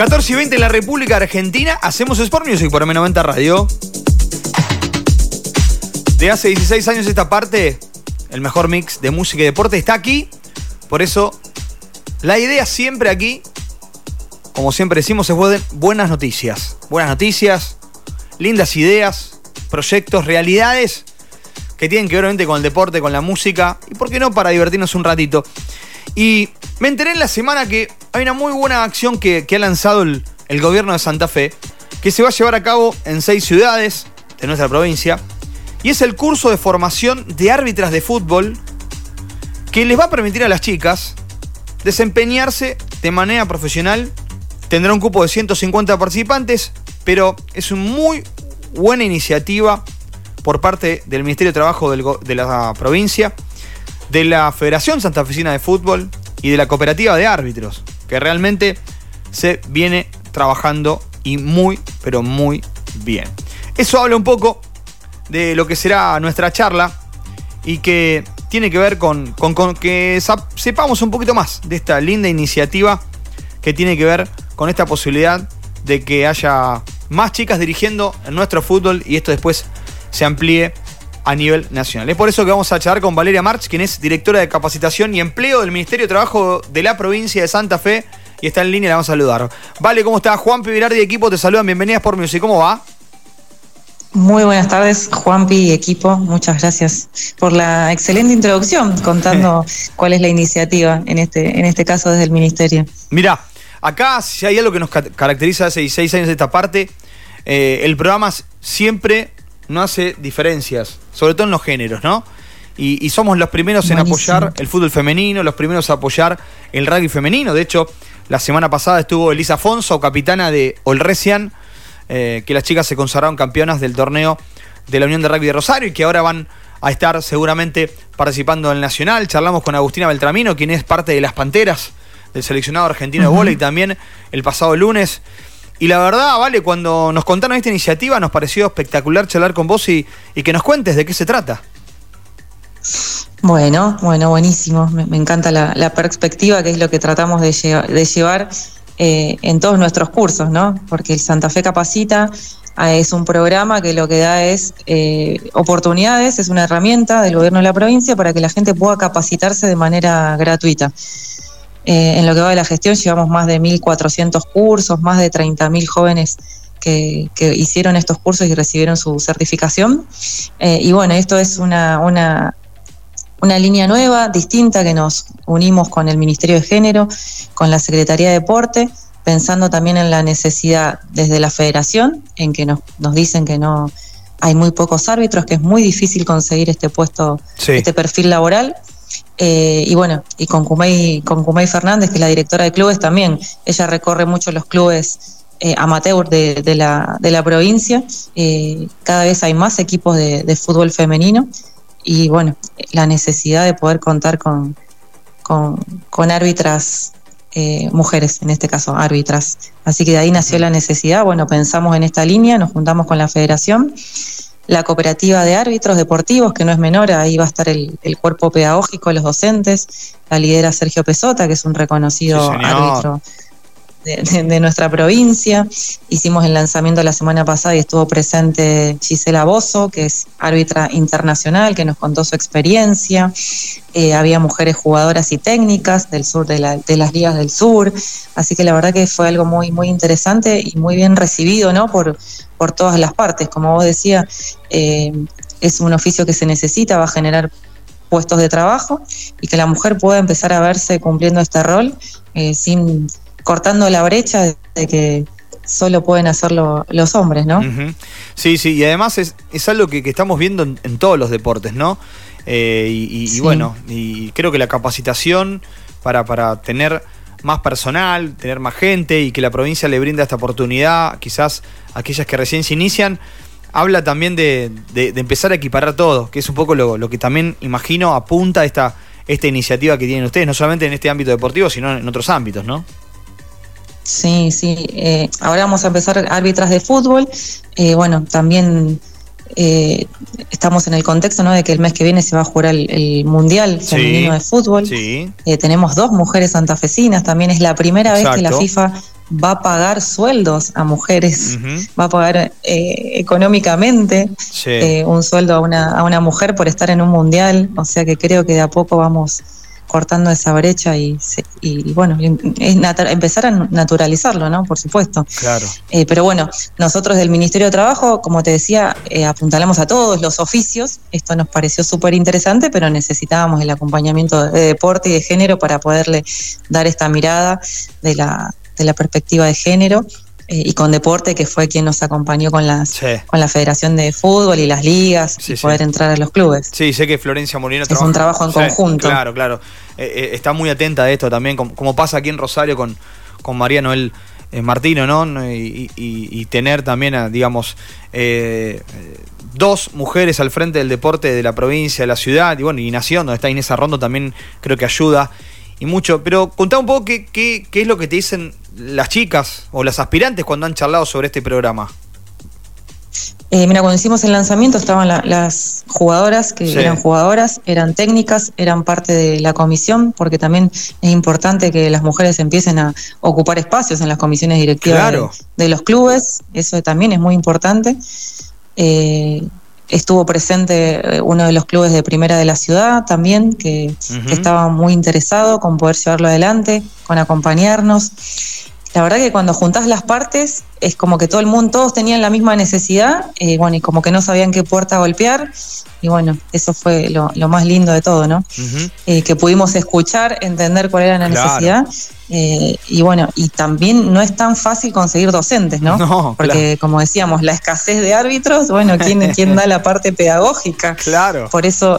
14 y 20 en la República Argentina, hacemos Sport Music por M90 Radio. De hace 16 años esta parte, el mejor mix de música y deporte está aquí. Por eso, la idea siempre aquí, como siempre decimos, es buenas noticias. Buenas noticias, lindas ideas, proyectos, realidades que tienen que ver obviamente con el deporte, con la música y, ¿por qué no?, para divertirnos un ratito. Y me enteré en la semana que hay una muy buena acción que, ha lanzado el, gobierno de Santa Fe, que se va a llevar a cabo en seis ciudades de nuestra provincia, y es el curso de formación de árbitras de fútbol que les va a permitir a las chicas desempeñarse de manera profesional. Tendrá un cupo de 150 participantes, pero es una muy buena iniciativa por parte del Ministerio de Trabajo de la provincia, de la Federación Santafesina de Fútbol y de la Cooperativa de Árbitros, que realmente se viene trabajando y muy, pero muy bien. Eso habla un poco de lo que será nuestra charla y que tiene que ver con, con que sepamos un poquito más de esta linda iniciativa que tiene que ver con esta posibilidad de que haya más chicas dirigiendo en nuestro fútbol y esto después se amplíe a nivel nacional. Es por eso que vamos a charlar con Valeria March, quien es directora de capacitación y empleo del Ministerio de Trabajo de la provincia de Santa Fe y está en línea, la vamos a saludar. Vale, ¿cómo está? Juan Pivirardi y equipo te saludan, bienvenidas por Music, ¿cómo va? Muy buenas tardes, Juanpi y equipo. Muchas gracias por la excelente introducción, contando cuál es la iniciativa, en este, en este caso desde el Ministerio. Mira, acá si hay algo que nos caracteriza hace 16 años de esta parte, eh, el programa siempre no hace diferencias, sobre todo en los géneros, ¿no? Y, somos los primeros en apoyar el fútbol femenino, los primeros a apoyar el rugby femenino. De hecho, la semana pasada estuvo Elisa Afonso, capitana de Olresian, eh, que las chicas se consagraron campeonas del torneo de la Unión de Rugby de Rosario y que ahora van a estar seguramente participando en el Nacional. Charlamos con Agustina Beltramino, quien es parte de las Panteras del seleccionado argentino de volei también el pasado lunes. Y la verdad, vale, cuando nos contaron esta iniciativa nos pareció espectacular charlar con vos y, que nos cuentes de qué se trata. Bueno, bueno, buenísimo. Me, encanta la, perspectiva, que es lo que tratamos de, llevar eh, en todos nuestros cursos, ¿no? Porque el Santa Fe Capacita ah, es un programa que lo que da es eh, oportunidades, es una herramienta del gobierno de la provincia para que la gente pueda capacitarse de manera gratuita. Eh, en lo que va de la gestión llevamos más de 1.400 cursos, más de 30.000 jóvenes que, hicieron estos cursos y recibieron su certificación. Eh, y bueno, esto es una, una, una, línea nueva, distinta, que nos unimos con el Ministerio de Género, con la Secretaría de Deporte, pensando también en la necesidad desde la federación, en que nos, nos dicen que no hay muy pocos árbitros, que es muy difícil conseguir este puesto, este perfil laboral. Eh, y bueno, y con Kumei, con Fernández, que es la directora de clubes también, ella recorre mucho los clubes eh, amateur de, la, de la provincia, eh, cada vez hay más equipos de, fútbol femenino. Y bueno, la necesidad de poder contar con, con, árbitras mujeres, en este caso árbitras. Así que de ahí nació la necesidad, bueno, pensamos en esta línea, nos juntamos con la federación la cooperativa de árbitros deportivos, que no es menor, ahí va a estar el, cuerpo pedagógico, los docentes, la lidera Sergio Pesota, que es un reconocido árbitro de, nuestra provincia. Hicimos el lanzamiento la semana pasada y estuvo presente Gisela Bozo, que es árbitra internacional, que nos contó su experiencia. Eh, había mujeres jugadoras y técnicas del sur, de, las ligas del sur. Así que la verdad que fue algo muy, muy interesante y muy bien recibido, ¿no? Por, por todas las partes. Como vos decías, eh, es un oficio que se necesita, va a generar puestos de trabajo y que la mujer pueda empezar a verse cumpliendo este rol eh, sin cortando la brecha de que solo pueden hacerlo los hombres, ¿no? Sí, sí, y además es, algo que, estamos viendo en, todos los deportes, ¿no? Eh, y, bueno, y creo que la capacitación para, para tener más personal, tener más gente y que la provincia le brinda esta oportunidad, quizás a aquellas que recién se inician, habla también de, empezar a equiparar todo, que es un poco lo, que también imagino apunta esta, esta iniciativa que tienen ustedes, no solamente en este ámbito deportivo, sino en otros ámbitos, ¿no? Sí, sí. Eh, ahora vamos a empezar árbitras de fútbol. Eh, bueno, también eh, estamos en el contexto ¿no? de que el mes que viene se va a jugar el, Mundial Femenino de Fútbol. Eh, tenemos dos mujeres santafesinas, también es la primera vez que la FIFA va a pagar sueldos a mujeres, va a pagar eh, económicamente eh, un sueldo a una, a una mujer por estar en un mundial, o sea que creo que de a poco vamos cortando esa brecha y, y, bueno, es empezar a naturalizarlo, ¿no? Por supuesto. Claro. Eh, pero bueno, nosotros del Ministerio de Trabajo, como te decía, eh, apuntalamos a todos los oficios. Esto nos pareció súper interesante, pero necesitábamos el acompañamiento de deporte y de género para poderle dar esta mirada de la, de la perspectiva de género. Eh, y con Deporte, que fue quien nos acompañó con, las, con la Federación de Fútbol y las ligas y poder entrar a los clubes. Sí, sé que Florencia Molina Es un trabajo en conjunto. Claro, claro. Eh, eh, está muy atenta a esto también, como, pasa aquí en Rosario con, con María Noel Martino, ¿no? Y, tener también, digamos, dos mujeres al frente del deporte de la provincia, de la ciudad, y bueno, y Nación, donde está Inés Arrondo, también creo que ayuda y mucho. Pero contá un poco qué, qué, qué, es lo que te dicen las chicas o las aspirantes cuando han charlado sobre este programa. Eh, mira, cuando hicimos el lanzamiento estaban las jugadoras, que eran jugadoras, eran técnicas, eran parte de la comisión, porque también es importante que las mujeres empiecen a ocupar espacios en las comisiones directivas de, los clubes, eso también es muy importante. Eh, Estuvo presente eh, uno de los clubes de primera de la ciudad también, que, estaba muy interesado con poder llevarlo adelante, con acompañarnos. La verdad que cuando juntás las partes es como que todo el mundo, todos tenían la misma necesidad, eh, bueno, y como que no sabían qué puerta golpear, y bueno, eso fue lo, más lindo de todo, ¿no? Eh, que pudimos escuchar, entender cuál era la necesidad, eh, y bueno, y también no es tan fácil conseguir docentes, ¿no? no Porque como decíamos, la escasez de árbitros, bueno, ¿quién, quién da la parte pedagógica? Claro. Por eso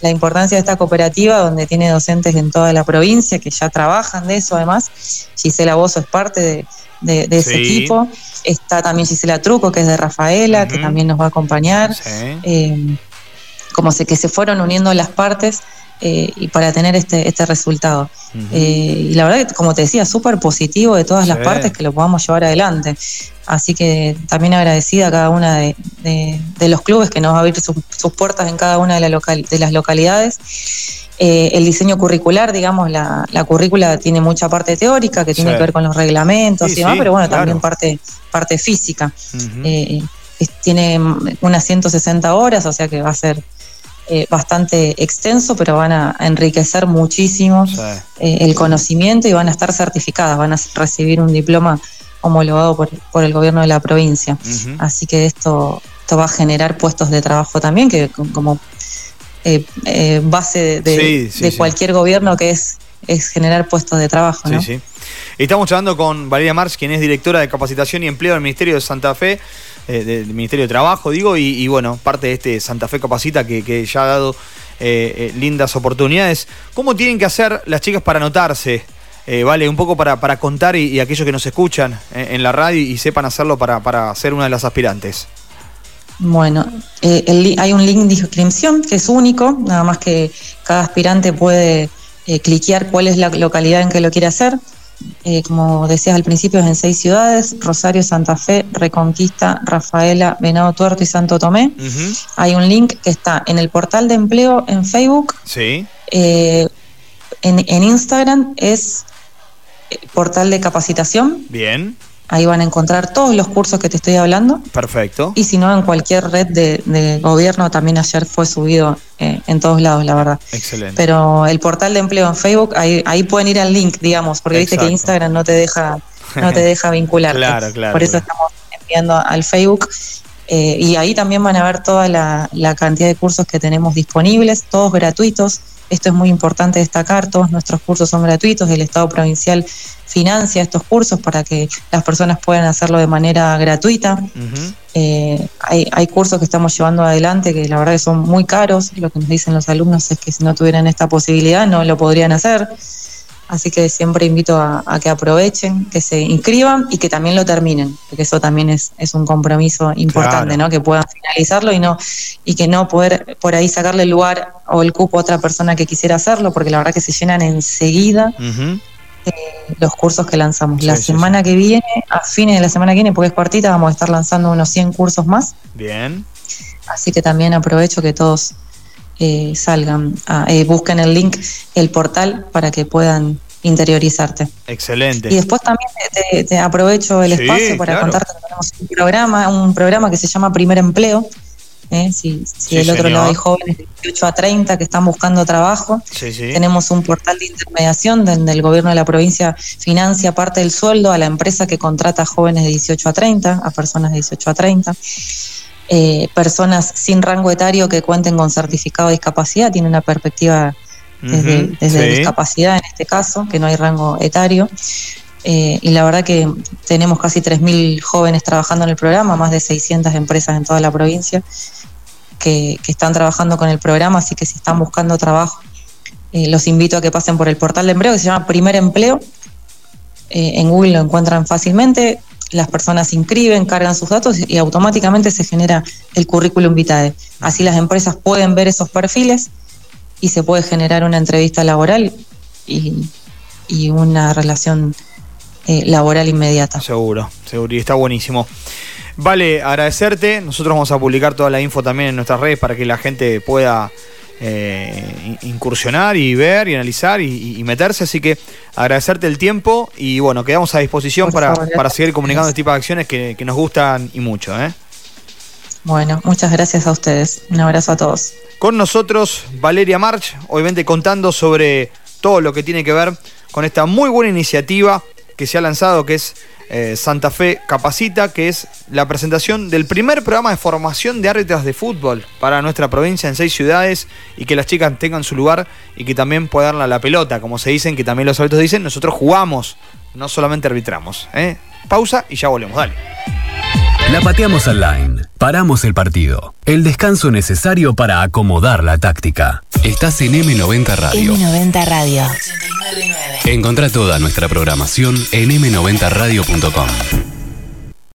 la importancia de esta cooperativa, donde tiene docentes en toda la provincia que ya trabajan de eso, además, Gisela Bozo es parte de de, ese equipo. Está también Gisela Truco, que es de Rafaela, que también nos va a acompañar. Eh, como sé que se fueron uniendo las partes eh, y para tener este, este resultado. Eh, y la verdad que, como te decía, súper positivo de todas las partes que lo podamos llevar adelante. Así que también agradecida a cada una de, los clubes que nos va a abrir sus puertas en cada una de, la de las localidades eh, el diseño curricular, digamos, la, la, currícula tiene mucha parte teórica que tiene que ver con los reglamentos y demás, pero bueno, también parte, parte física. Tiene unas 160 horas, o sea que va a ser eh, bastante extenso, pero van a enriquecer muchísimo el conocimiento y van a estar certificadas, van a recibir un diploma homologado por, por el gobierno de la provincia. Así que esto, esto va a generar puestos de trabajo también, que como eh, eh, base de, cualquier gobierno que es, es generar puestos de trabajo. Estamos hablando con Valeria Marx, quien es directora de capacitación y empleo del Ministerio de Santa Fe, eh, del Ministerio de Trabajo, digo, y, bueno, parte de este Santa Fe Capacita que, ya ha dado lindas oportunidades. ¿Cómo tienen que hacer las chicas para anotarse? vale, un poco para, para contar y, aquellos que nos escuchan en, la radio y sepan hacerlo para, para ser una de las aspirantes. Bueno, eh, hay un link de inscripción que es único, nada más que cada aspirante puede eh, cliquear cuál es la localidad en que lo quiere hacer. Eh, como decías al principio, es en seis ciudades, Rosario, Santa Fe, Reconquista, Rafaela, Venado Tuerto y Santo Tomé. Hay un link que está en el portal de empleo en Facebook. Sí. en, en Instagram es portal de capacitación. Bien. Ahí van a encontrar todos los cursos que te estoy hablando. Perfecto. Y si no, en cualquier red de, gobierno, también ayer fue subido eh, en todos lados, la verdad. Excelente. Pero el portal de empleo en Facebook, ahí, ahí pueden ir al link, digamos, porque viste que Instagram no te deja, no te deja vincular. claro, claro. Por eso estamos enviando al Facebook. Eh, y ahí también van a ver toda la, la cantidad de cursos que tenemos disponibles, todos gratuitos. Esto es muy importante destacar, todos nuestros cursos son gratuitos, el Estado provincial financia estos cursos para que las personas puedan hacerlo de manera gratuita. Eh, hay, cursos que estamos llevando adelante que la verdad que son muy caros. Lo que nos dicen los alumnos es que si no tuvieran esta posibilidad no lo podrían hacer. Así que siempre invito a, que aprovechen, que se inscriban y que también lo terminen, porque eso también es, es un compromiso importante, ¿no? Que puedan finalizarlo y no y que no poder por ahí sacarle el lugar o el cupo a otra persona que quisiera hacerlo, porque la verdad que se llenan enseguida. Eh, los cursos que lanzamos. la semana que viene, a fines de la semana que viene, porque es cuartita, vamos a estar lanzando unos 100 cursos más. Bien. Así que también aprovecho que todos eh, salgan, a, eh, busquen el link, el portal, para que puedan interiorizarte. Excelente. Y después también te, aprovecho el espacio para contarte que tenemos un programa, un programa que se llama Primer Empleo. ¿eh? Si, si del otro lado hay jóvenes de 18 a 30 que están buscando trabajo, tenemos un portal de intermediación donde el gobierno de la provincia financia parte del sueldo a la empresa que contrata a jóvenes de 18 a 30, a personas de 18 a 30. Eh, personas sin rango etario que cuenten con certificado de discapacidad, tiene una perspectiva desde, discapacidad en este caso, que no hay rango etario. Eh, y la verdad que tenemos casi 3.000 jóvenes trabajando en el programa, más de 600 empresas en toda la provincia que, están trabajando con el programa, así que si están buscando trabajo, eh, los invito a que pasen por el portal de empleo que se llama Primer Empleo. Eh, en Google lo encuentran fácilmente, las personas se inscriben, cargan sus datos y automáticamente se genera el currículum vitae. Así las empresas pueden ver esos perfiles y se puede generar una entrevista laboral y, una relación eh, laboral inmediata. Seguro, seguro, y está buenísimo. Vale, agradecerte. Nosotros vamos a publicar toda la info también en nuestras redes para que la gente pueda eh, incursionar y ver y analizar y, meterse. Así que agradecerte el tiempo y bueno, quedamos a disposición para, seguir comunicando este tipo de acciones que, que nos gustan y mucho. ¿eh? Bueno, muchas gracias a ustedes. Un abrazo a todos. Con nosotros Valeria March, obviamente contando sobre todo lo que tiene que ver con esta muy buena iniciativa que se ha lanzado, que es eh, Santa Fe Capacita, que es la presentación del primer programa de formación de árbitras de fútbol para nuestra provincia en seis ciudades y que las chicas tengan su lugar y que también puedan darle la pelota, como se dicen, que también los árbitros dicen, nosotros jugamos, no solamente arbitramos. ¿eh? Pausa y ya volvemos, dale. La pateamos online. Paramos el partido. El descanso necesario para acomodar la táctica. Estás en M90 Radio. M90 Radio. Encontrá toda nuestra programación en m90radio.com.